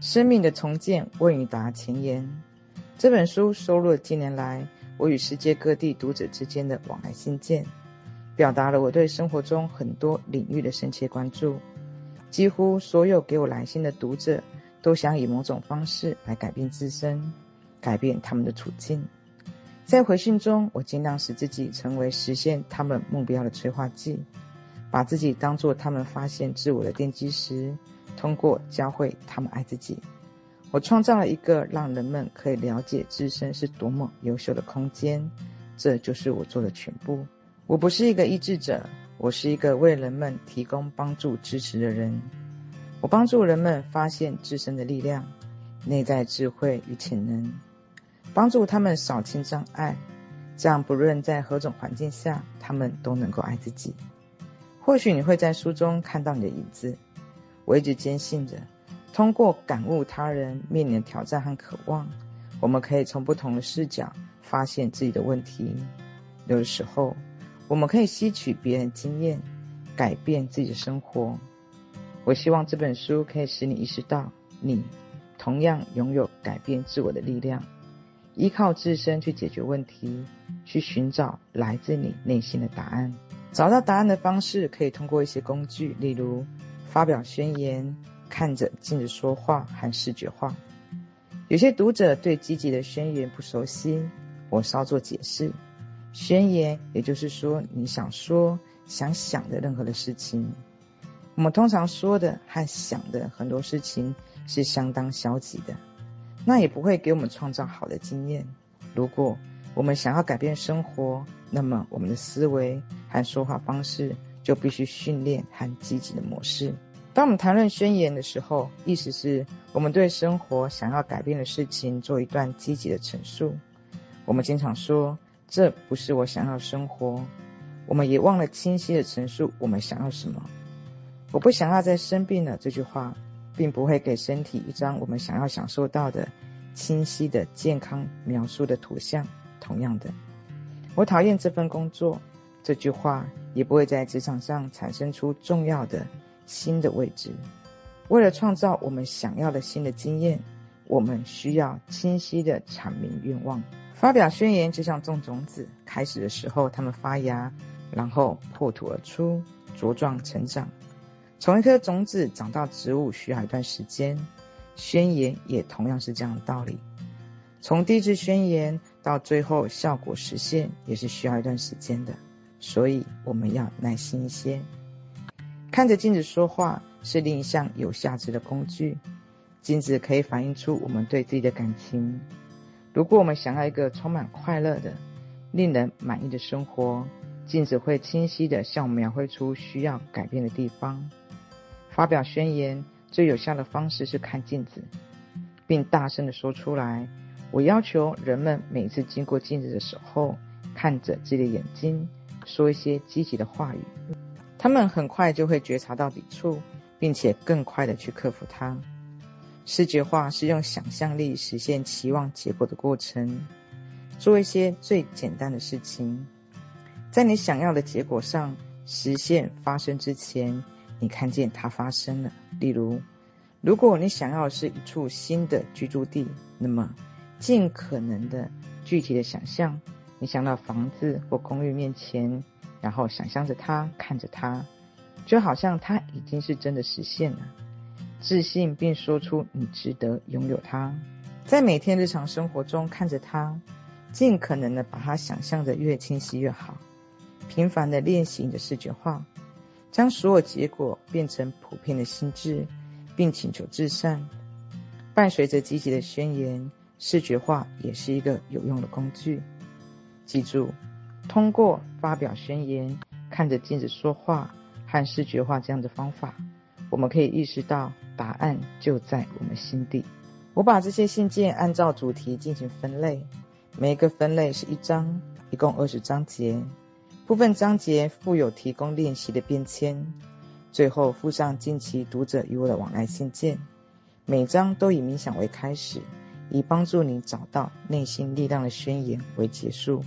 生命的重建，问与答前言。这本书收录了近年来我与世界各地读者之间的往来信件，表达了我对生活中很多领域的深切关注。几乎所有给我来信的读者，都想以某种方式来改变自身，改变他们的处境。在回信中，我尽量使自己成为实现他们目标的催化剂，把自己当作他们发现自我的奠基石。通过教会他们爱自己，我创造了一个让人们可以了解自身是多么优秀的空间。这就是我做的全部。我不是一个医治者，我是一个为人们提供帮助支持的人。我帮助人们发现自身的力量、内在智慧与潜能，帮助他们扫清障碍，这样不论在何种环境下，他们都能够爱自己。或许你会在书中看到你的影子。我一直坚信着，通过感悟他人面临的挑战和渴望，我们可以从不同的视角发现自己的问题。有的时候，我们可以吸取别人经验，改变自己的生活。我希望这本书可以使你意识到，你同样拥有改变自我的力量，依靠自身去解决问题，去寻找来自你内心的答案。找到答案的方式可以通过一些工具，例如。发表宣言，看着镜子说话和视觉化。有些读者对积极的宣言不熟悉，我稍作解释。宣言也就是说你想说、想想的任何的事情。我们通常说的和想的很多事情是相当消极的，那也不会给我们创造好的经验。如果我们想要改变生活，那么我们的思维和说话方式就必须训练和积极的模式。当我们谈论宣言的时候，意思是我们对生活想要改变的事情做一段积极的陈述。我们经常说：“这不是我想要生活。”我们也忘了清晰的陈述我们想要什么。我不想要再生病了。这句话并不会给身体一张我们想要享受到的清晰的健康描述的图像。同样的，我讨厌这份工作。这句话也不会在职场上产生出重要的。新的位置，为了创造我们想要的新的经验，我们需要清晰的阐明愿望。发表宣言就像种种子，开始的时候它们发芽，然后破土而出，茁壮成长。从一颗种子长到植物需要一段时间，宣言也同样是这样的道理。从第一次宣言到最后效果实现，也是需要一段时间的，所以我们要耐心一些。看着镜子说话是另一项有价值的工具。镜子可以反映出我们对自己的感情。如果我们想要一个充满快乐的、令人满意的生活，镜子会清晰地向我们描绘出需要改变的地方。发表宣言最有效的方式是看镜子，并大声地说出来。我要求人们每次经过镜子的时候，看着自己的眼睛，说一些积极的话语。他们很快就会觉察到抵触，并且更快地去克服它。视觉化是用想象力实现期望结果的过程。做一些最简单的事情，在你想要的结果上实现发生之前，你看见它发生了。例如，如果你想要是一处新的居住地，那么尽可能的具体的想象，你想到房子或公寓面前。然后想象着它，看着它，就好像它已经是真的实现了。自信并说出你值得拥有它。在每天日常生活中看着它，尽可能的把它想象的越清晰越好。频繁的练习你的视觉化，将所有结果变成普遍的心智，并请求至善。伴随着积极的宣言，视觉化也是一个有用的工具。记住。通过发表宣言、看着镜子说话和视觉化这样的方法，我们可以意识到答案就在我们心底。我把这些信件按照主题进行分类，每一个分类是一章，一共二十章节。部分章节附有提供练习的便签，最后附上近期读者与我的往来信件。每章都以冥想为开始，以帮助你找到内心力量的宣言为结束。